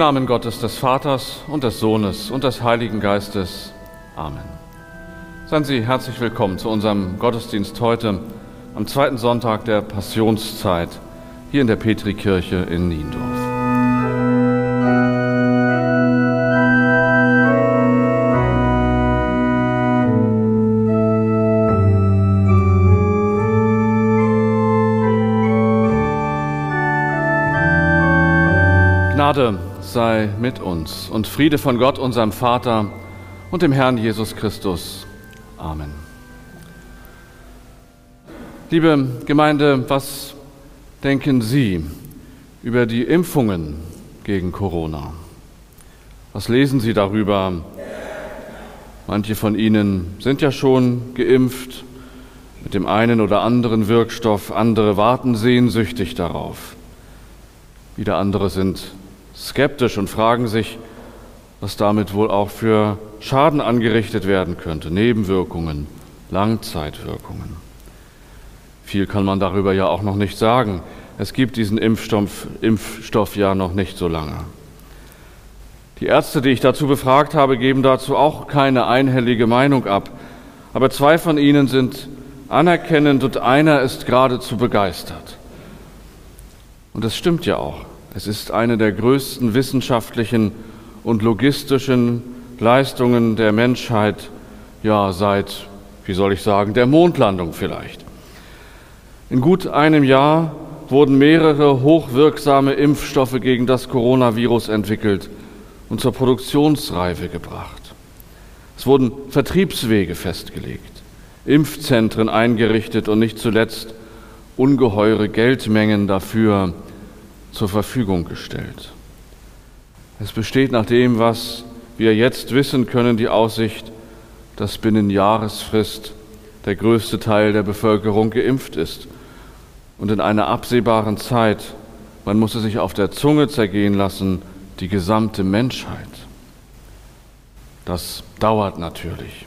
Namen Gottes des Vaters und des Sohnes und des Heiligen Geistes. Amen. Seien Sie herzlich willkommen zu unserem Gottesdienst heute am zweiten Sonntag der Passionszeit hier in der Petrikirche in Niendorf. Gnade sei mit uns und Friede von Gott, unserem Vater und dem Herrn Jesus Christus. Amen. Liebe Gemeinde, was denken Sie über die Impfungen gegen Corona? Was lesen Sie darüber? Manche von Ihnen sind ja schon geimpft mit dem einen oder anderen Wirkstoff, andere warten sehnsüchtig darauf. Wieder andere sind skeptisch und fragen sich, was damit wohl auch für Schaden angerichtet werden könnte, Nebenwirkungen, Langzeitwirkungen. Viel kann man darüber ja auch noch nicht sagen. Es gibt diesen Impfstoff, Impfstoff ja noch nicht so lange. Die Ärzte, die ich dazu befragt habe, geben dazu auch keine einhellige Meinung ab. Aber zwei von ihnen sind anerkennend und einer ist geradezu begeistert. Und das stimmt ja auch. Es ist eine der größten wissenschaftlichen und logistischen Leistungen der Menschheit, ja seit, wie soll ich sagen, der Mondlandung vielleicht. In gut einem Jahr wurden mehrere hochwirksame Impfstoffe gegen das Coronavirus entwickelt und zur Produktionsreife gebracht. Es wurden Vertriebswege festgelegt, Impfzentren eingerichtet und nicht zuletzt ungeheure Geldmengen dafür zur Verfügung gestellt. Es besteht nach dem, was wir jetzt wissen können, die Aussicht, dass binnen Jahresfrist der größte Teil der Bevölkerung geimpft ist und in einer absehbaren Zeit, man muss es sich auf der Zunge zergehen lassen, die gesamte Menschheit. Das dauert natürlich.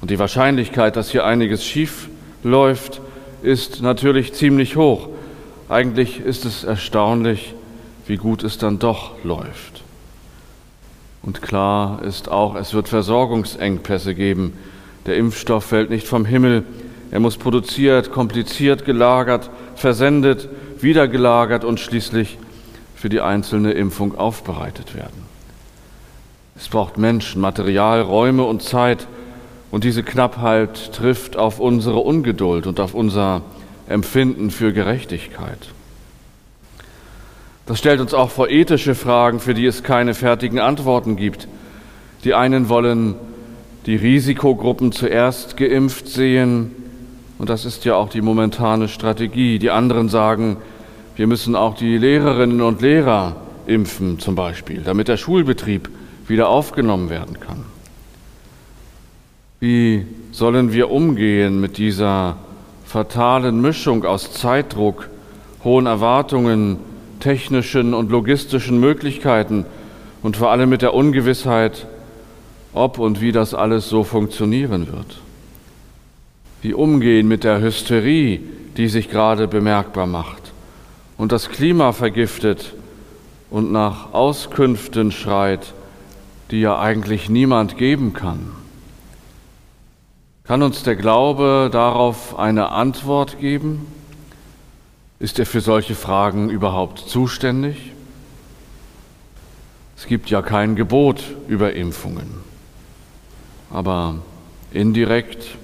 Und die Wahrscheinlichkeit, dass hier einiges schief läuft, ist natürlich ziemlich hoch. Eigentlich ist es erstaunlich, wie gut es dann doch läuft. Und klar ist auch, es wird Versorgungsengpässe geben. Der Impfstoff fällt nicht vom Himmel. Er muss produziert, kompliziert gelagert, versendet, wieder gelagert und schließlich für die einzelne Impfung aufbereitet werden. Es braucht Menschen, Material, Räume und Zeit. Und diese Knappheit trifft auf unsere Ungeduld und auf unser Empfinden für Gerechtigkeit. Das stellt uns auch vor ethische Fragen, für die es keine fertigen Antworten gibt. Die einen wollen die Risikogruppen zuerst geimpft sehen, und das ist ja auch die momentane Strategie. Die anderen sagen, wir müssen auch die Lehrerinnen und Lehrer impfen zum Beispiel, damit der Schulbetrieb wieder aufgenommen werden kann. Wie sollen wir umgehen mit dieser fatalen Mischung aus Zeitdruck, hohen Erwartungen, technischen und logistischen Möglichkeiten und vor allem mit der Ungewissheit, ob und wie das alles so funktionieren wird. Wie umgehen mit der Hysterie, die sich gerade bemerkbar macht und das Klima vergiftet und nach Auskünften schreit, die ja eigentlich niemand geben kann. Kann uns der Glaube darauf eine Antwort geben? Ist er für solche Fragen überhaupt zuständig? Es gibt ja kein Gebot über Impfungen, aber indirekt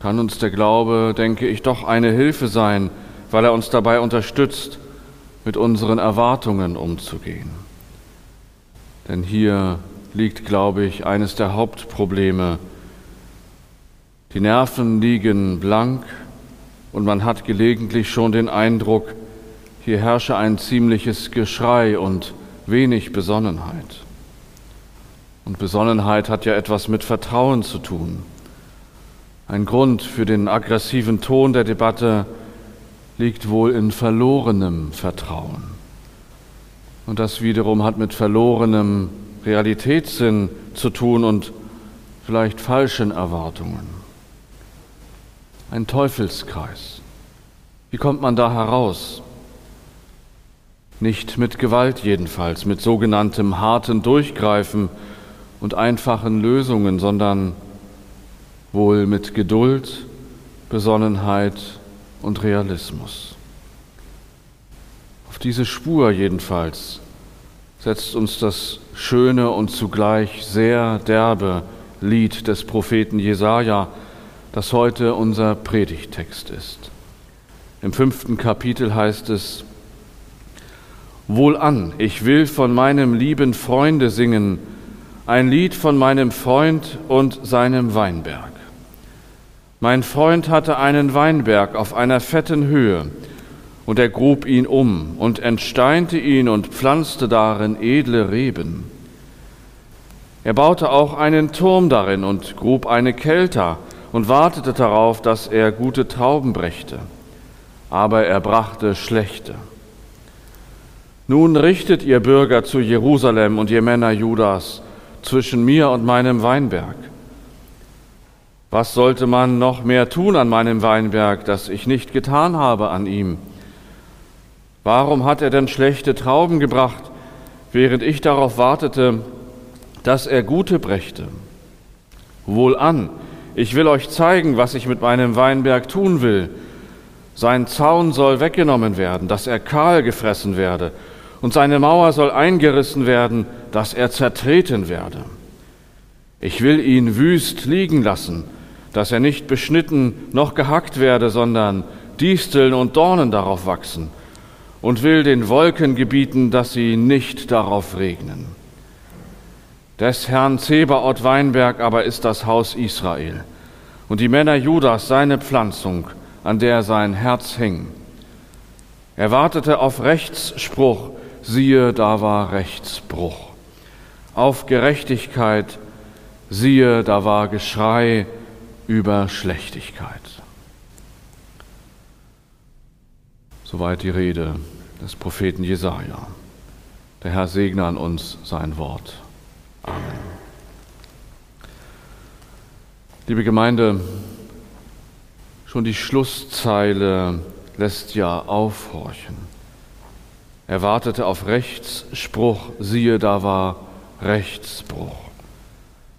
kann uns der Glaube, denke ich, doch eine Hilfe sein, weil er uns dabei unterstützt, mit unseren Erwartungen umzugehen. Denn hier liegt, glaube ich, eines der Hauptprobleme, die Nerven liegen blank und man hat gelegentlich schon den Eindruck, hier herrsche ein ziemliches Geschrei und wenig Besonnenheit. Und Besonnenheit hat ja etwas mit Vertrauen zu tun. Ein Grund für den aggressiven Ton der Debatte liegt wohl in verlorenem Vertrauen. Und das wiederum hat mit verlorenem Realitätssinn zu tun und vielleicht falschen Erwartungen ein Teufelskreis. Wie kommt man da heraus? nicht mit Gewalt jedenfalls, mit sogenanntem harten Durchgreifen und einfachen Lösungen, sondern wohl mit Geduld, Besonnenheit und Realismus. Auf diese Spur jedenfalls setzt uns das schöne und zugleich sehr derbe Lied des Propheten Jesaja, das heute unser Predigtext ist. Im fünften Kapitel heißt es: Wohlan, ich will von meinem lieben Freunde singen, ein Lied von meinem Freund und seinem Weinberg. Mein Freund hatte einen Weinberg auf einer fetten Höhe, und er grub ihn um und entsteinte ihn und pflanzte darin edle Reben. Er baute auch einen Turm darin und grub eine Kelter und wartete darauf, dass er gute Trauben brächte. Aber er brachte schlechte. Nun richtet ihr Bürger zu Jerusalem und ihr Männer Judas zwischen mir und meinem Weinberg. Was sollte man noch mehr tun an meinem Weinberg, das ich nicht getan habe an ihm? Warum hat er denn schlechte Trauben gebracht, während ich darauf wartete, dass er gute brächte? Wohlan, ich will euch zeigen, was ich mit meinem Weinberg tun will. Sein Zaun soll weggenommen werden, dass er kahl gefressen werde, und seine Mauer soll eingerissen werden, dass er zertreten werde. Ich will ihn wüst liegen lassen, dass er nicht beschnitten noch gehackt werde, sondern Disteln und Dornen darauf wachsen, und will den Wolken gebieten, dass sie nicht darauf regnen. Des Herrn Zebaoth Weinberg aber ist das Haus Israel, und die Männer Judas seine Pflanzung, an der sein Herz hing. Er wartete auf Rechtsspruch, siehe, da war Rechtsbruch. Auf Gerechtigkeit, siehe, da war Geschrei, über Schlechtigkeit. Soweit die Rede des Propheten Jesaja. Der Herr segne an uns sein Wort. Amen. Liebe Gemeinde, schon die Schlusszeile lässt ja aufhorchen. Er wartete auf Rechtsspruch, siehe, da war Rechtsbruch.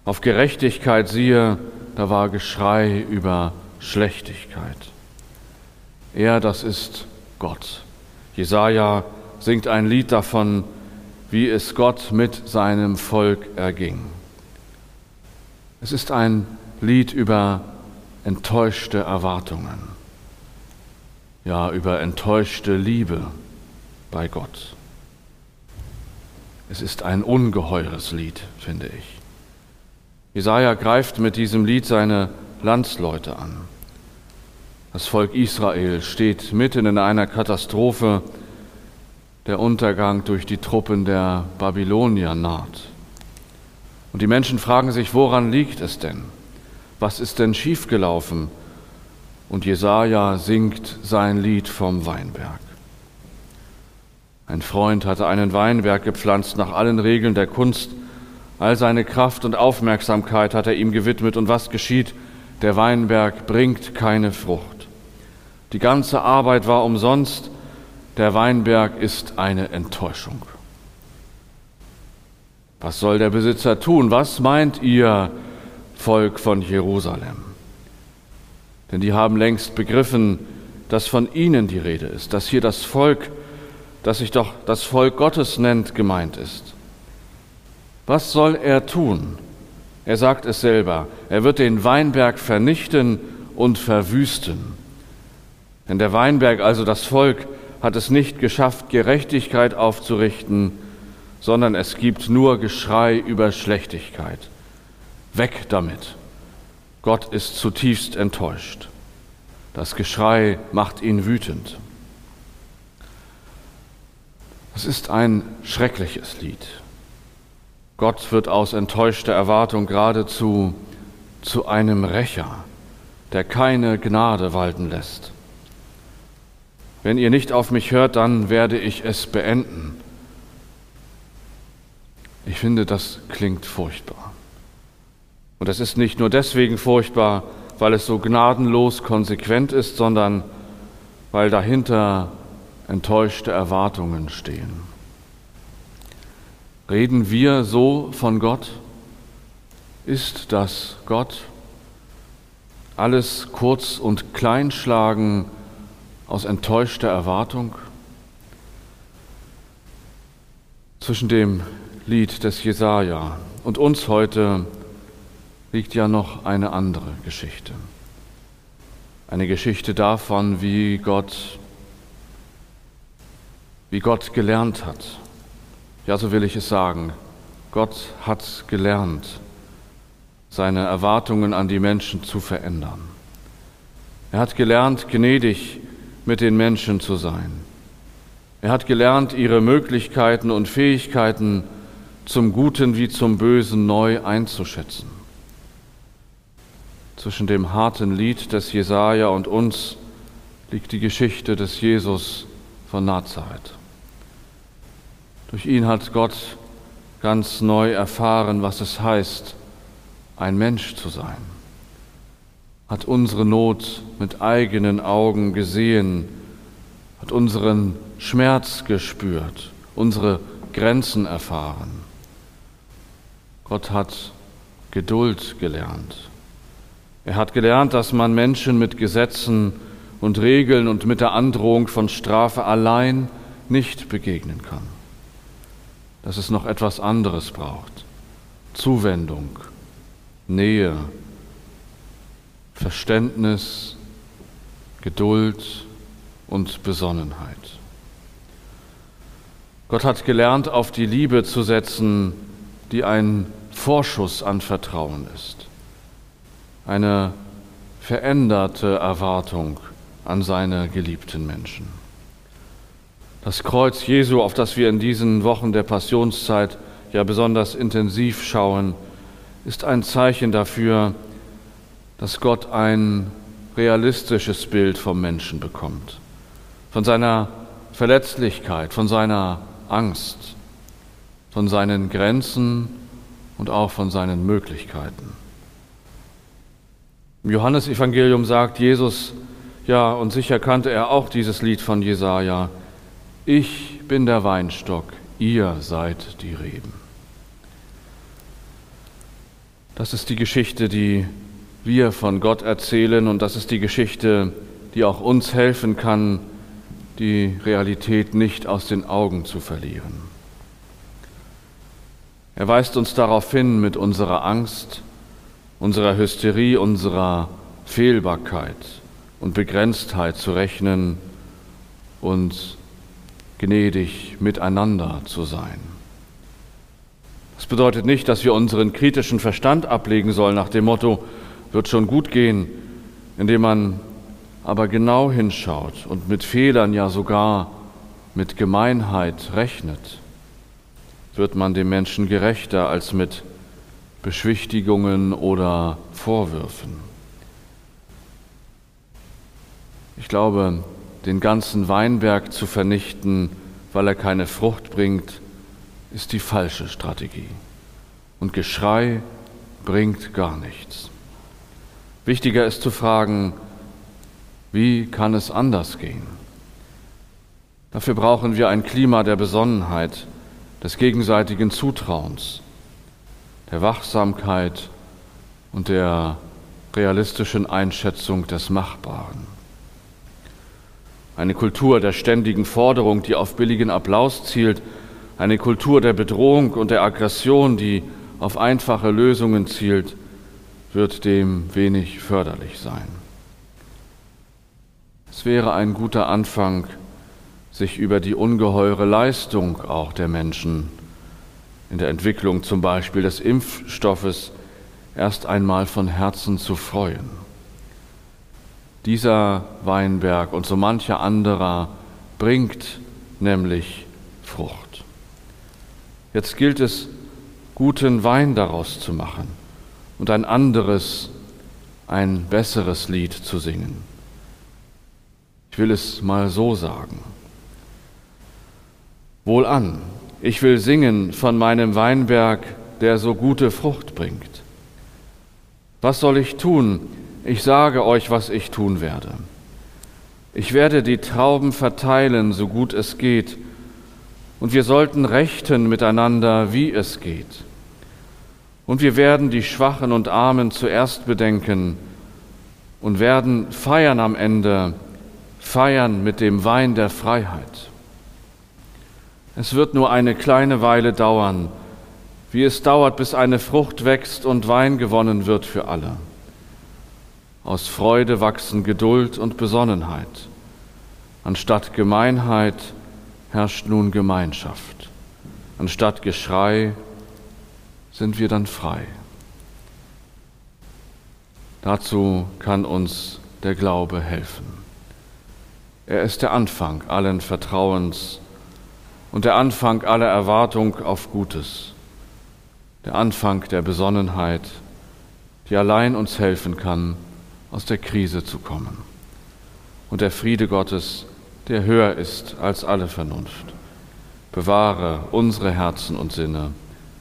Auf Gerechtigkeit, siehe, da war Geschrei über Schlechtigkeit. Er, das ist Gott. Jesaja singt ein Lied davon, wie es Gott mit seinem Volk erging. Es ist ein Lied über enttäuschte Erwartungen, ja, über enttäuschte Liebe bei Gott. Es ist ein ungeheures Lied, finde ich. Jesaja greift mit diesem Lied seine Landsleute an. Das Volk Israel steht mitten in einer Katastrophe. Der Untergang durch die Truppen der Babylonier naht. Und die Menschen fragen sich, woran liegt es denn? Was ist denn schiefgelaufen? Und Jesaja singt sein Lied vom Weinberg. Ein Freund hatte einen Weinberg gepflanzt nach allen Regeln der Kunst All seine Kraft und Aufmerksamkeit hat er ihm gewidmet. Und was geschieht? Der Weinberg bringt keine Frucht. Die ganze Arbeit war umsonst. Der Weinberg ist eine Enttäuschung. Was soll der Besitzer tun? Was meint ihr, Volk von Jerusalem? Denn die haben längst begriffen, dass von ihnen die Rede ist, dass hier das Volk, das sich doch das Volk Gottes nennt, gemeint ist. Was soll er tun? Er sagt es selber, er wird den Weinberg vernichten und verwüsten. Denn der Weinberg, also das Volk, hat es nicht geschafft, Gerechtigkeit aufzurichten, sondern es gibt nur Geschrei über Schlechtigkeit. Weg damit. Gott ist zutiefst enttäuscht. Das Geschrei macht ihn wütend. Es ist ein schreckliches Lied. Gott wird aus enttäuschter Erwartung geradezu zu einem Rächer, der keine Gnade walten lässt. Wenn ihr nicht auf mich hört, dann werde ich es beenden. Ich finde, das klingt furchtbar. Und es ist nicht nur deswegen furchtbar, weil es so gnadenlos konsequent ist, sondern weil dahinter enttäuschte Erwartungen stehen. Reden wir so von Gott? Ist das Gott? Alles kurz und klein schlagen aus enttäuschter Erwartung? Zwischen dem Lied des Jesaja und uns heute liegt ja noch eine andere Geschichte. Eine Geschichte davon, wie Gott, wie Gott gelernt hat. Ja, so will ich es sagen. Gott hat gelernt, seine Erwartungen an die Menschen zu verändern. Er hat gelernt, gnädig mit den Menschen zu sein. Er hat gelernt, ihre Möglichkeiten und Fähigkeiten zum Guten wie zum Bösen neu einzuschätzen. Zwischen dem harten Lied des Jesaja und uns liegt die Geschichte des Jesus von Nazareth. Durch ihn hat Gott ganz neu erfahren, was es heißt, ein Mensch zu sein, hat unsere Not mit eigenen Augen gesehen, hat unseren Schmerz gespürt, unsere Grenzen erfahren. Gott hat Geduld gelernt. Er hat gelernt, dass man Menschen mit Gesetzen und Regeln und mit der Androhung von Strafe allein nicht begegnen kann. Dass es noch etwas anderes braucht. Zuwendung, Nähe, Verständnis, Geduld und Besonnenheit. Gott hat gelernt, auf die Liebe zu setzen, die ein Vorschuss an Vertrauen ist. Eine veränderte Erwartung an seine geliebten Menschen. Das Kreuz Jesu, auf das wir in diesen Wochen der Passionszeit ja besonders intensiv schauen, ist ein Zeichen dafür, dass Gott ein realistisches Bild vom Menschen bekommt, von seiner Verletzlichkeit, von seiner Angst, von seinen Grenzen und auch von seinen Möglichkeiten. Im Johannesevangelium sagt Jesus, ja, und sicher kannte er auch dieses Lied von Jesaja: Ich bin der Weinstock, ihr seid die Reben. Das ist die Geschichte, die wir von Gott erzählen und das ist die Geschichte, die auch uns helfen kann, die Realität nicht aus den Augen zu verlieren. Er weist uns darauf hin, mit unserer Angst, unserer Hysterie, unserer Fehlbarkeit und Begrenztheit zu rechnen und gnädig miteinander zu sein. Das bedeutet nicht, dass wir unseren kritischen Verstand ablegen sollen nach dem Motto, wird schon gut gehen, indem man aber genau hinschaut und mit Fehlern, ja sogar mit Gemeinheit rechnet, wird man dem Menschen gerechter als mit Beschwichtigungen oder Vorwürfen. Ich glaube, den ganzen Weinberg zu vernichten, weil er keine Frucht bringt, ist die falsche Strategie. Und Geschrei bringt gar nichts. Wichtiger ist zu fragen, wie kann es anders gehen? Dafür brauchen wir ein Klima der Besonnenheit, des gegenseitigen Zutrauens, der Wachsamkeit und der realistischen Einschätzung des Machbaren. Eine Kultur der ständigen Forderung, die auf billigen Applaus zielt, eine Kultur der Bedrohung und der Aggression, die auf einfache Lösungen zielt, wird dem wenig förderlich sein. Es wäre ein guter Anfang, sich über die ungeheure Leistung auch der Menschen in der Entwicklung zum Beispiel des Impfstoffes erst einmal von Herzen zu freuen. Dieser Weinberg und so mancher anderer bringt nämlich Frucht. Jetzt gilt es, guten Wein daraus zu machen und ein anderes, ein besseres Lied zu singen. Ich will es mal so sagen. Wohlan, ich will singen von meinem Weinberg, der so gute Frucht bringt. Was soll ich tun? Ich sage euch, was ich tun werde. Ich werde die Trauben verteilen, so gut es geht, und wir sollten rechten miteinander, wie es geht. Und wir werden die Schwachen und Armen zuerst bedenken und werden feiern am Ende, feiern mit dem Wein der Freiheit. Es wird nur eine kleine Weile dauern, wie es dauert, bis eine Frucht wächst und Wein gewonnen wird für alle. Aus Freude wachsen Geduld und Besonnenheit. Anstatt Gemeinheit herrscht nun Gemeinschaft. Anstatt Geschrei sind wir dann frei. Dazu kann uns der Glaube helfen. Er ist der Anfang allen Vertrauens und der Anfang aller Erwartung auf Gutes, der Anfang der Besonnenheit, die allein uns helfen kann, aus der Krise zu kommen. Und der Friede Gottes, der höher ist als alle Vernunft, bewahre unsere Herzen und Sinne